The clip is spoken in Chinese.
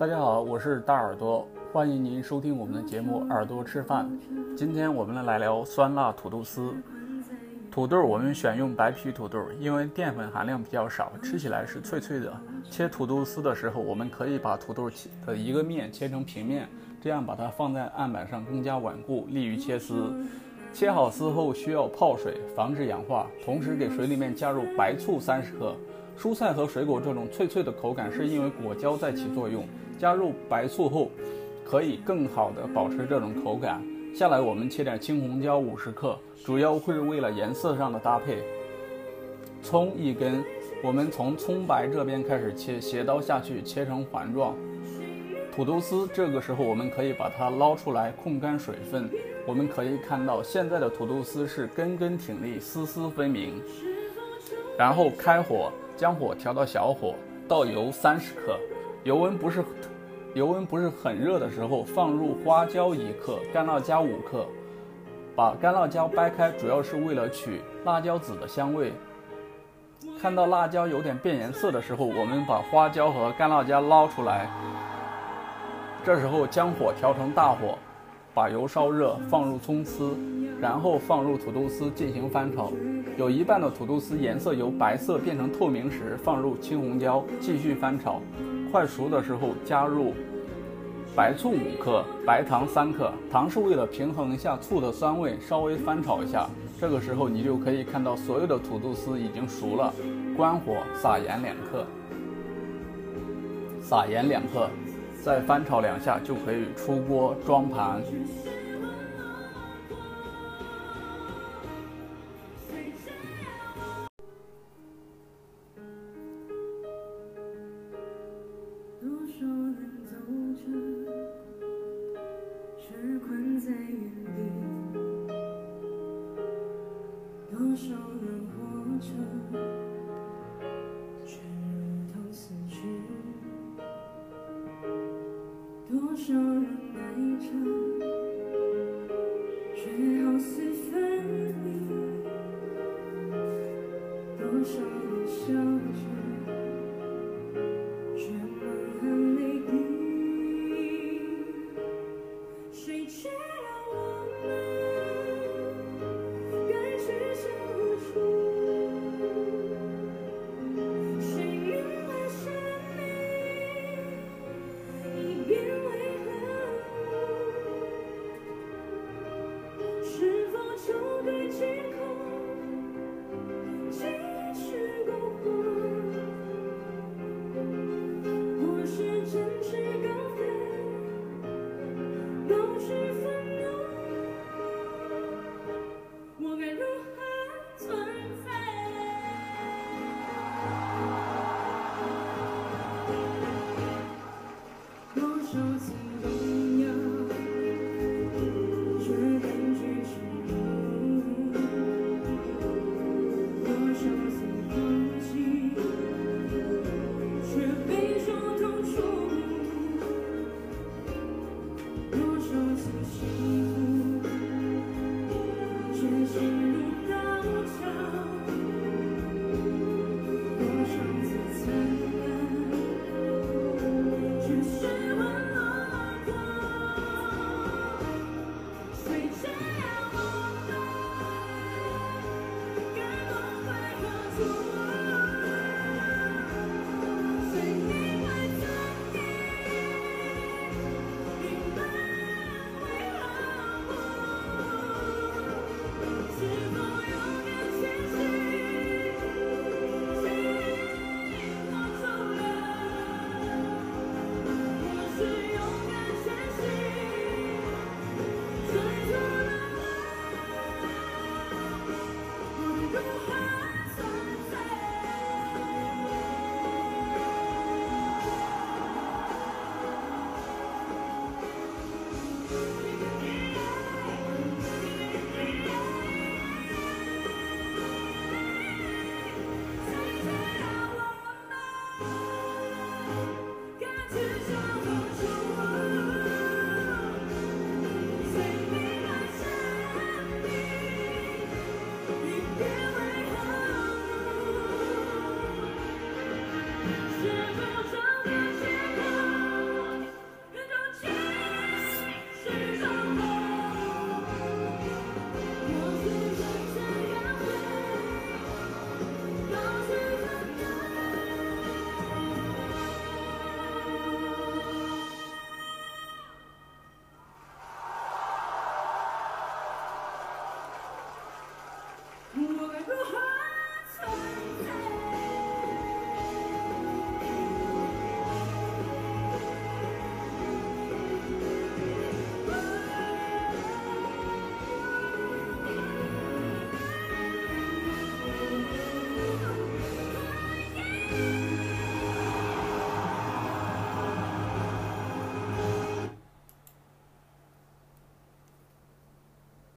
大家好，我是大耳朵，欢迎您收听我们的节目《耳朵吃饭》。今天我们来聊酸辣土豆丝。土豆我们选用白皮土豆，因为淀粉含量比较少，吃起来是脆脆的。切土豆丝的时候，我们可以把土豆的一个面切成平面，这样把它放在案板上更加稳固，利于切丝。切好丝后需要泡水，防止氧化，同时给水里面加入白醋三十克。蔬菜和水果这种脆脆的口感，是因为果胶在起作用。加入白醋后，可以更好的保持这种口感。下来我们切点青红椒五十克，主要会为了颜色上的搭配。葱一根，我们从葱白这边开始切，斜刀下去切成环状。土豆丝这个时候我们可以把它捞出来控干水分。我们可以看到现在的土豆丝是根根挺立，丝丝分明。然后开火。将火调到小火，倒油三十克，油温不是油温不是很热的时候，放入花椒一克，干辣椒五克，把干辣椒掰开，主要是为了取辣椒籽的香味。看到辣椒有点变颜色的时候，我们把花椒和干辣椒捞出来，这时候将火调成大火，把油烧热，放入葱丝，然后放入土豆丝进行翻炒。有一半的土豆丝颜色由白色变成透明时，放入青红椒，继续翻炒。快熟的时候加入白醋五克，白糖三克。糖是为了平衡一下醋的酸味，稍微翻炒一下。这个时候你就可以看到所有的土豆丝已经熟了。关火，撒盐两克，撒盐两克，再翻炒两下就可以出锅装盘。多少人爱着，却好似分如此多。